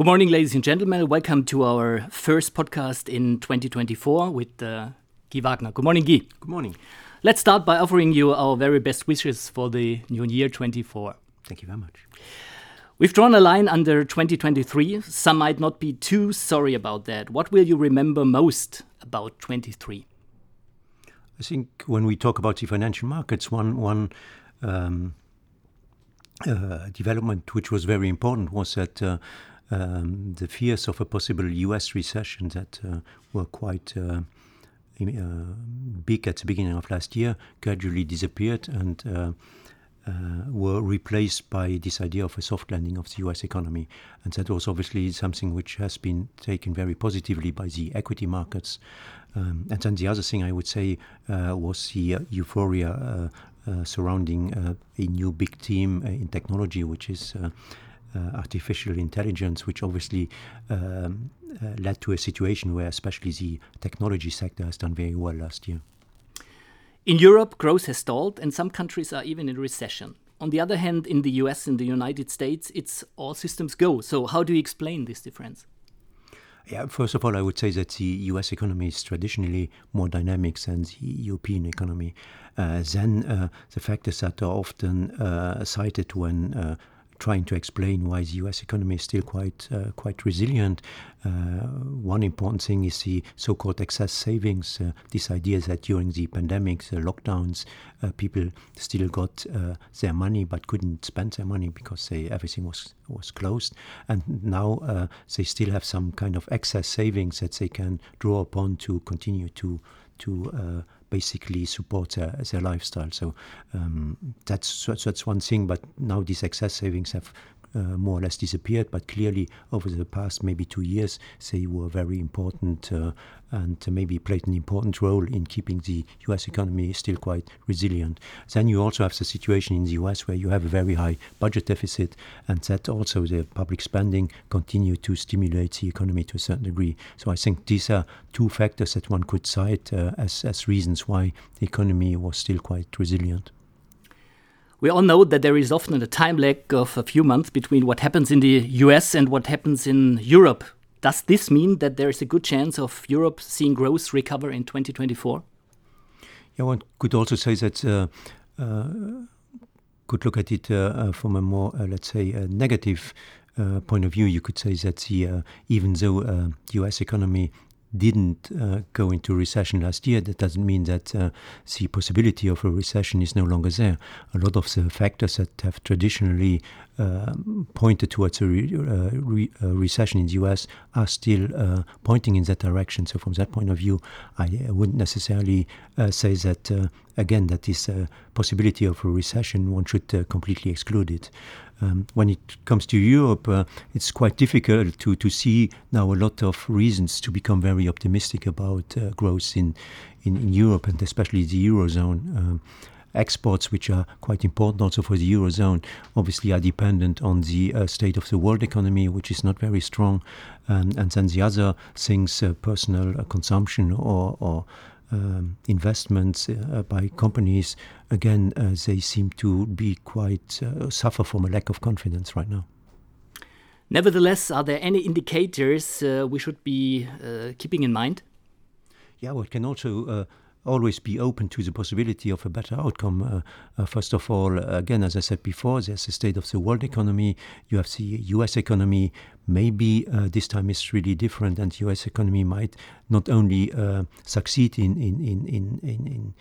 Good morning, ladies and gentlemen. Welcome to our first podcast in 2024 with uh, Guy Wagner. Good morning, Guy. Good morning. Let's start by offering you our very best wishes for the new year 24. Thank you very much. We've drawn a line under 2023. Some might not be too sorry about that. What will you remember most about 23? I think when we talk about the financial markets, one one um, uh, development which was very important was that uh, um, the fears of a possible U.S. recession that uh, were quite uh, uh, big at the beginning of last year gradually disappeared and uh, were replaced by this idea of a soft landing of the U.S. economy, and that was obviously something which has been taken very positively by the equity markets. Um, and then the other thing I would say was the euphoria uh, surrounding uh, a new big team uh, in technology, which is artificial intelligence, which obviously um, led to a situation where especially the technology sector has done very well last year. In Europe, growth has stalled, and some countries are even in recession. On the other hand, in the US and the United States, it's all systems go. So, how do you explain this difference? Yeah, first of all, I would say that the US economy is traditionally more dynamic than the European economy. Uh, then uh, the factors that are often uh, cited when uh, trying to explain why the U.S. economy is still quite uh, quite resilient. Uh, one important thing is the so-called excess savings. Uh, this idea that during the pandemic, the lockdowns, uh, people still got uh, their money but couldn't spend their money because they, everything was was closed, and now uh, they still have some kind of excess savings that they can draw upon to continue to to basically support their, their lifestyle. So um, that's that's one thing. But now these excess savings have more or less disappeared, but clearly over the past maybe two years, they were very important uh, and maybe played an important role in keeping the US economy still quite resilient. Then you also have the situation in the US where you have a very high budget deficit, and that also the public spending continued to stimulate the economy to a certain degree. So I think these are two factors that one could cite uh, as, as reasons why the economy was still quite resilient. We all know that there is often a time lag of a few months between what happens in the US and what happens in Europe. Does this mean that there is a good chance of Europe seeing growth recover in 2024? Yeah, one could also say that. Uh, uh, could look at it uh, uh from a more, uh, let's say, negative uh, point of view. You could say that the, even though the U.S. economy didn't uh, go into recession last year, that doesn't mean that uh, the possibility of a recession is no longer there. A lot of the factors that have traditionally pointed towards a, re uh, re a, recession in the US are still uh, pointing in that direction. So, from that point of view, I, wouldn't necessarily uh, say that, again, that this possibility of a recession, one should completely exclude it. Um, when it comes to Europe, uh, it's quite difficult to, to see now a lot of reasons to become very optimistic about uh, growth in, in, in, Europe and especially the Eurozone. Um, exports, which are quite important also for the Eurozone, obviously are dependent on the uh, state of the world economy, which is not very strong. Um, and then the other things, uh, personal uh, consumption or, or um, investments uh, by companies, again, uh, they seem to be quite uh, suffer from a lack of confidence right now. Nevertheless, are there any indicators uh, we should be uh, keeping in mind? Yeah, well, it can also uh, always be open to the possibility of a better outcome. Uh, uh, first of all, again, as I said before, there's the state of the world economy. You have the U.S. economy. Maybe uh, this time is really different, and the U.S. economy might not only uh, succeed in in in in in, in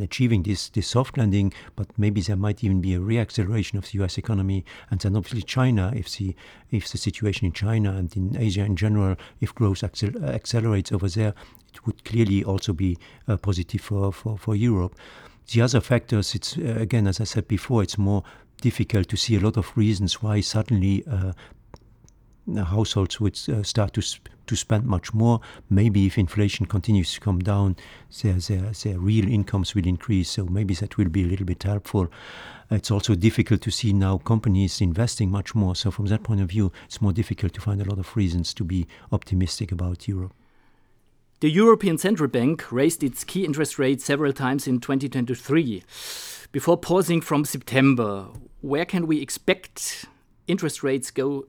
achieving this, this soft landing, but maybe there might even be a reacceleration of the U.S. economy, and then obviously China, if the if the situation in China and in Asia in general, if growth accel- accelerates over there, it would clearly also be uh, positive for, for, for Europe. The other factors, it's uh, again, as I said before, it's more difficult to see a lot of reasons why suddenly uh, households would uh, start to to spend much more. Maybe if inflation continues to come down, their, their, their real incomes will increase. So maybe that will be a little bit helpful. It's also difficult to see now companies investing much more. So from that point of view, it's more difficult to find a lot of reasons to be optimistic about Europe. The European Central Bank raised its key interest rate several times in 2023. Before pausing from September, where can we expect interest rates go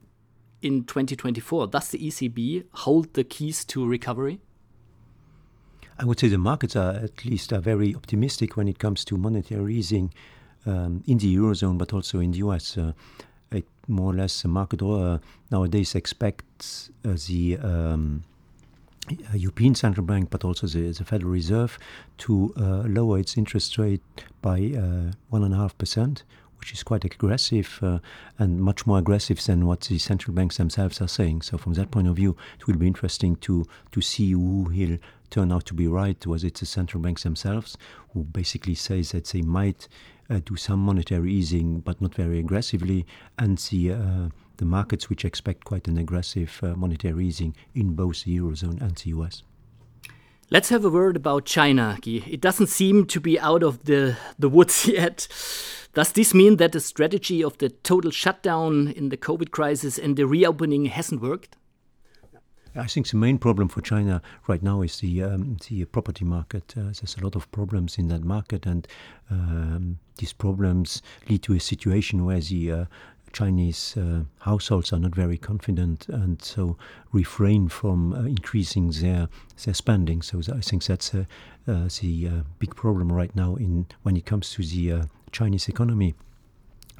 in 2024? Does the ECB hold the keys to recovery? I would say the markets are at least are very optimistic when it comes to monetary easing um, in the eurozone, but also in the US. Uh, it more or less the market uh, nowadays expects uh, the um, European Central Bank, but also the, the Federal Reserve, to uh, lower its interest rate by uh, one and a half percent, which is quite aggressive uh, and much more aggressive than what the central banks themselves are saying. So, from that point of view, it will be interesting to to see who will turn out to be right. Was it the central banks themselves who basically say that they might uh, do some monetary easing, but not very aggressively, and the uh, the markets which expect quite an aggressive uh, monetary easing in both the eurozone and the US. Let's have a word about China, It doesn't seem to be out of the, the woods yet. Does this mean that the strategy of the total shutdown in the COVID crisis and the reopening hasn't worked? I think the main problem for China right now is the um, the property market. Uh, there's a lot of problems in that market, and um, these problems lead to a situation where the uh, Chinese uh, households are not very confident and so refrain from uh, increasing their their spending. So I think that's uh, the big problem right now in when it comes to the Chinese economy.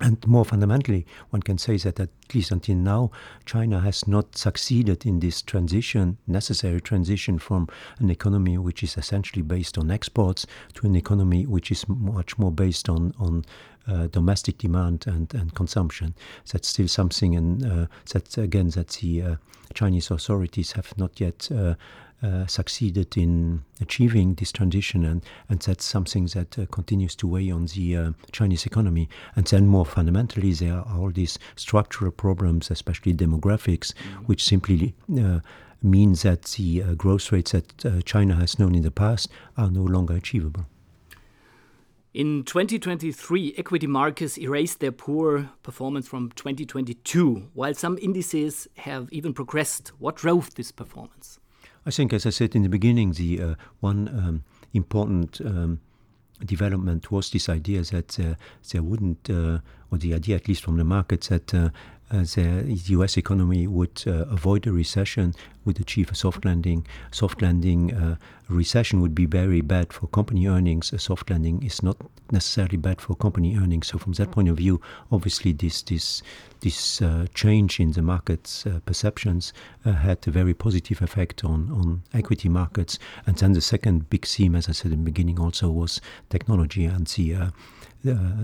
And more fundamentally, one can say that at least until now, China has not succeeded in this transition, necessary transition from an economy which is essentially based on exports to an economy which is much more based on, on uh, domestic demand and, and consumption. That's still something, and uh, that again, that the uh, Chinese authorities have not yet uh, succeeded in achieving this transition, and, and that's something that uh, continues to weigh on the uh, Chinese economy. And then, more fundamentally, there are all these structural problems, especially demographics, mm-hmm. which simply uh, means that the uh, growth rates that uh, China has known in the past are no longer achievable. In 2023, equity markets erased their poor performance from 2022, while some indices have even progressed. What drove this performance? I think, as I said in the beginning, the uh, one um, important um, development was this idea that uh, there wouldn't, uh, or the idea, at least from the markets, that uh, the U.S. economy would uh, avoid a recession, would achieve a soft landing. Soft landing, uh, recession would be very bad for company earnings. A soft landing is not necessarily bad for company earnings. So from that point of view, obviously this this this uh, change in the market's perceptions had a very positive effect on on equity markets. And then the second big theme, as I said in the beginning, also was technology and the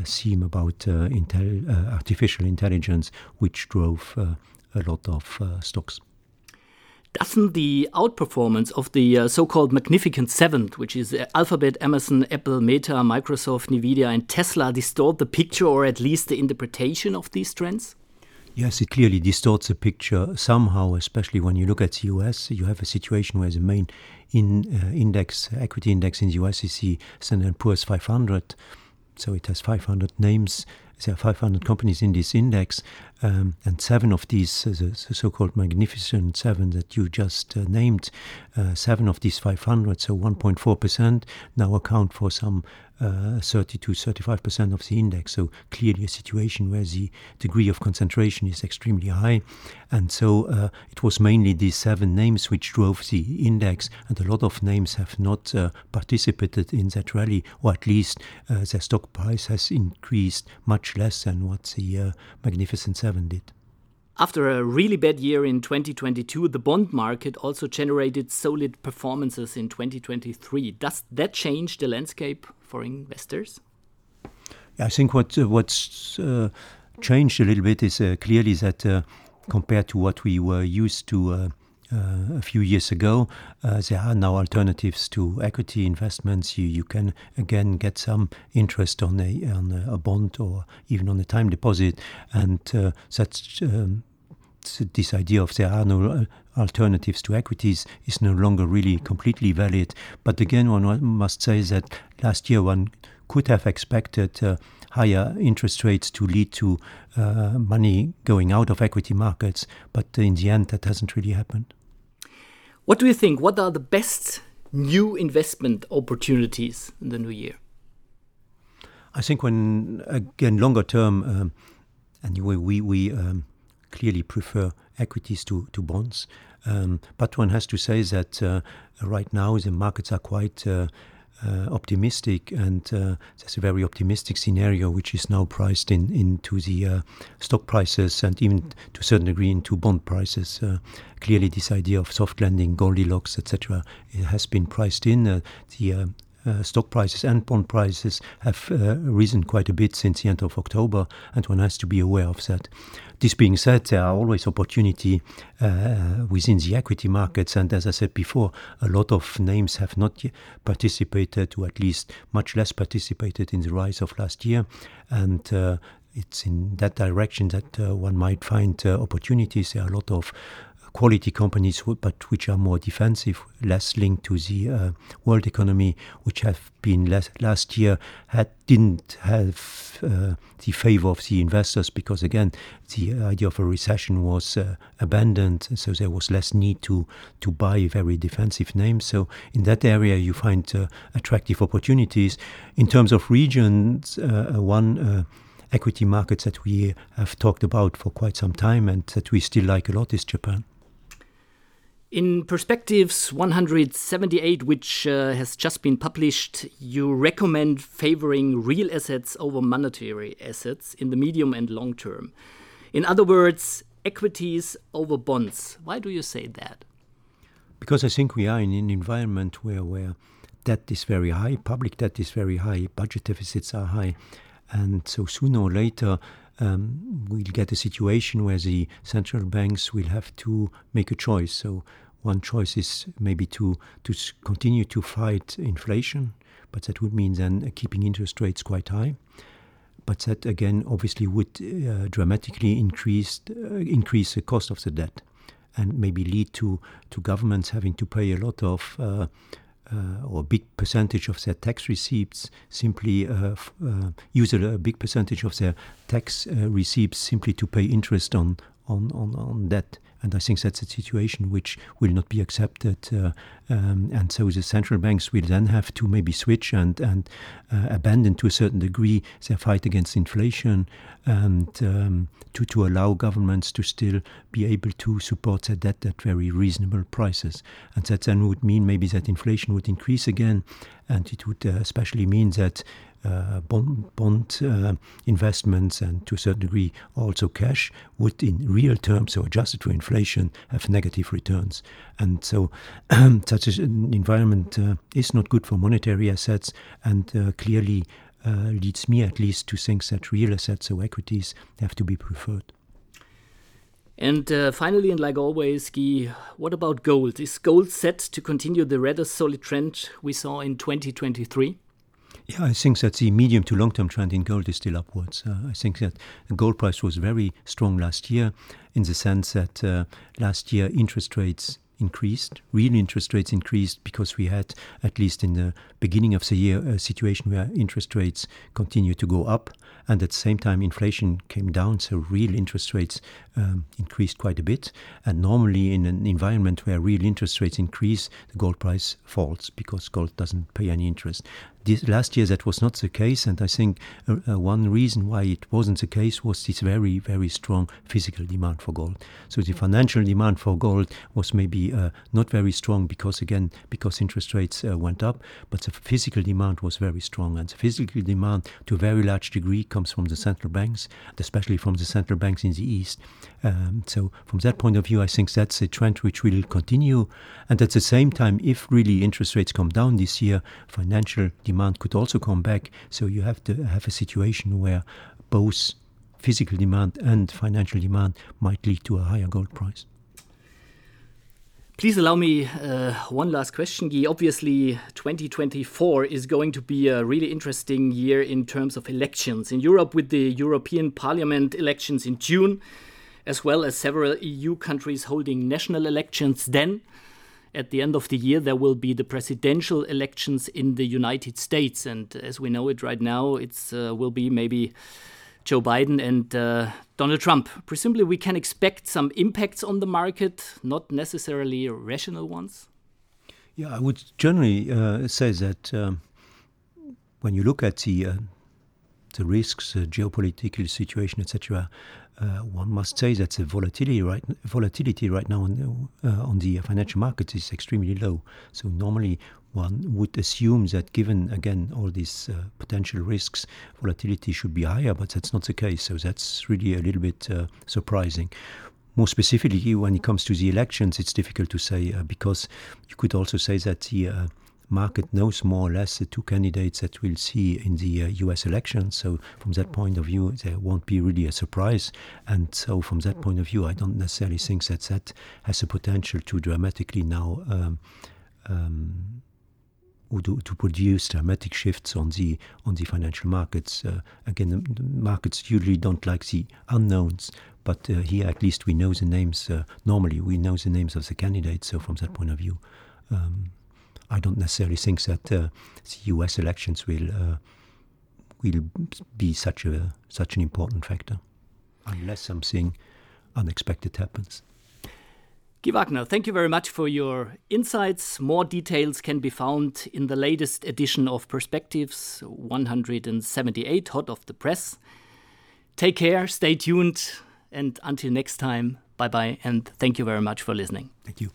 theme about uh, intel, uh, artificial intelligence, which drove a lot of stocks. Doesn't the outperformance of the uh, so called Magnificent Seven, which is uh, Alphabet, Amazon, Apple, Meta, Microsoft, Nvidia, and Tesla, distort the picture or at least the interpretation of these trends? Yes, it clearly distorts the picture somehow, especially when you look at the US. You have a situation where the main in, uh, index, equity index in the US is the Standard Poor's 500 so it has 500 names. There are 500 companies in this index, um, and seven of these, uh, the, the so-called Magnificent Seven that you just uh, named, uh, seven of these 500, so 1.4 percent, now account for some uh, 30 to 35 percent of the index. So clearly a situation where the degree of concentration is extremely high. And so uh, it was mainly these seven names which drove the index, and a lot of names have not uh, participated in that rally, or at least uh, their stock price has increased much less than what the uh, Magnificent Seven did. After a really bad year in 2022, the bond market also generated solid performances in 2023. Does that change the landscape for investors? I think what uh, what's uh, changed a little bit is uh, clearly that uh, compared to what we were used to uh, uh, a few years ago, there are now alternatives to equity investments. You you can again get some interest on a on a bond or even on a time deposit, and such. Um, this idea of there are no alternatives to equities is no longer really completely valid. But again, one must say that last year one could have expected uh, higher interest rates to lead to uh, money going out of equity markets, but in the end, that hasn't really happened. What do you think? What are the best new investment opportunities in the new year? I think when again longer term, um, and we we, we um, clearly prefer equities to, to bonds. Um, but one has to say that uh, right now the markets are quite uh, uh, optimistic, and uh, there's a very optimistic scenario which is now priced in into the uh, stock prices and even to a certain degree into bond prices. Uh, clearly, this idea of soft landing, Goldilocks, etc., has been priced in. Uh, the uh, uh, stock prices and bond prices have uh, risen quite a bit since the end of October, and one has to be aware of that. This being said, there are always opportunity uh, within the equity markets, and as I said before, a lot of names have not participated, or at least much less participated in the rise of last year, and uh, it's in that direction that uh, one might find uh, opportunities. There are a lot of quality companies, but which are more defensive, less linked to the uh, world economy, which have been less, last year had didn't have uh, the favor of the investors because again the idea of a recession was uh, abandoned, so there was less need to to buy very defensive names. So in that area, you find uh, attractive opportunities in terms of regions. Uh, one uh, equity markets that we have talked about for quite some time and that we still like a lot is Japan. In Perspectives 178, which uh, has just been published, you recommend favoring real assets over monetary assets in the medium and long term. In other words, equities over bonds. Why do you say that? Because I think we are in an environment where, where debt is very high, public debt is very high, budget deficits are high. And so sooner or later, um, we'll get a situation where the central banks will have to make a choice. So one choice is maybe to to continue to fight inflation, but that would mean then keeping interest rates quite high. But that again, obviously, would uh, dramatically increase uh, increase the cost of the debt, and maybe lead to to governments having to pay a lot of uh, uh, or a big percentage of their tax receipts simply uh, uh, use a, big percentage of their tax receipts simply to pay interest on on, on, on debt. And I think that's a situation which will not be accepted. Uh, um, and so the central banks will then have to maybe switch and, and uh, abandon to a certain degree their fight against inflation and um, to, to allow governments to still be able to support their debt at very reasonable prices. And that then would mean maybe that inflation would increase again. And it would uh, especially mean that bond, bond uh, investments and to a certain degree also cash would in real terms, so adjusted for inflation, have negative returns. And so such an environment uh, is not good for monetary assets and uh, clearly uh, leads me at least to think that real assets, so equities, have to be preferred. And uh, finally, and like always, Guy, what about gold? Is gold set to continue the rather solid trend we saw in 2023? Yeah, I think that the medium to long term trend in gold is still upwards. Uh, I think that the gold price was very strong last year in the sense that uh, last year interest rates increased, real interest rates increased because we had, at least in the beginning of the year, a situation where interest rates continued to go up. And at the same time, inflation came down, so real interest rates um, increased quite a bit. And normally, in an environment where real interest rates increase, the gold price falls because gold doesn't pay any interest. This, last year, that was not the case, and I think uh, uh, one reason why it wasn't the case was this very, very strong physical demand for gold. So the financial demand for gold was maybe uh, not very strong because, again, because interest rates uh, went up, but the physical demand was very strong, and the physical demand, to a very large degree, comes from the central banks, especially from the central banks in the east. Um, so from that point of view, I think that's a trend which will continue. And at the same time, if really interest rates come down this year, financial demand could also come back. So you have to have a situation where both physical demand and financial demand might lead to a higher gold price. Please allow me uh, one last question, Guy. Obviously, 2024 is going to be a really interesting year in terms of elections. In Europe, with the European Parliament elections in June, as well as several EU countries holding national elections. Then, at the end of the year, there will be the presidential elections in the United States. And as we know it right now, it uh, will be maybe Joe Biden and uh, Donald Trump. Presumably, we can expect some impacts on the market, not necessarily rational ones. Yeah, I would generally uh, say that um, when you look at the uh, the risks, the geopolitical situation, etc., uh, one must say that the volatility right, volatility right now on, uh, on the financial markets is extremely low. So normally one would assume that given again all these uh, potential risks, volatility should be higher, but that's not the case. So that's really a little bit uh, surprising. More specifically, when it comes to the elections, it's difficult to say uh, because you could also say that the market knows more or less the two candidates that we'll see in the uh, US elections. So, from that point of view, there won't be really a surprise. And so, from that point of view, I don't necessarily think that that has the potential to dramatically now. Um, um, to, to, produce dramatic shifts on the on the financial markets. Uh, again, the, the, markets usually don't like the unknowns, but uh, here at least we know the names. Uh, normally, we know the names of the candidates. So from that point of view, um, I don't necessarily think that uh, the U.S. elections will uh, will be such a such an important factor, unless something unexpected happens. Guy Wagner, thank you very much for your insights. More details can be found in the latest edition of Perspectives 178, hot off the press. Take care, stay tuned, and until next time, bye bye, and thank you very much for listening. Thank you.